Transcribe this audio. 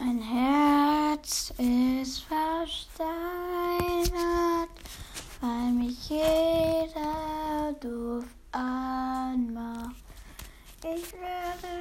Mein Herz ist versteinert, weil mich jeder doof anmacht. Ich werde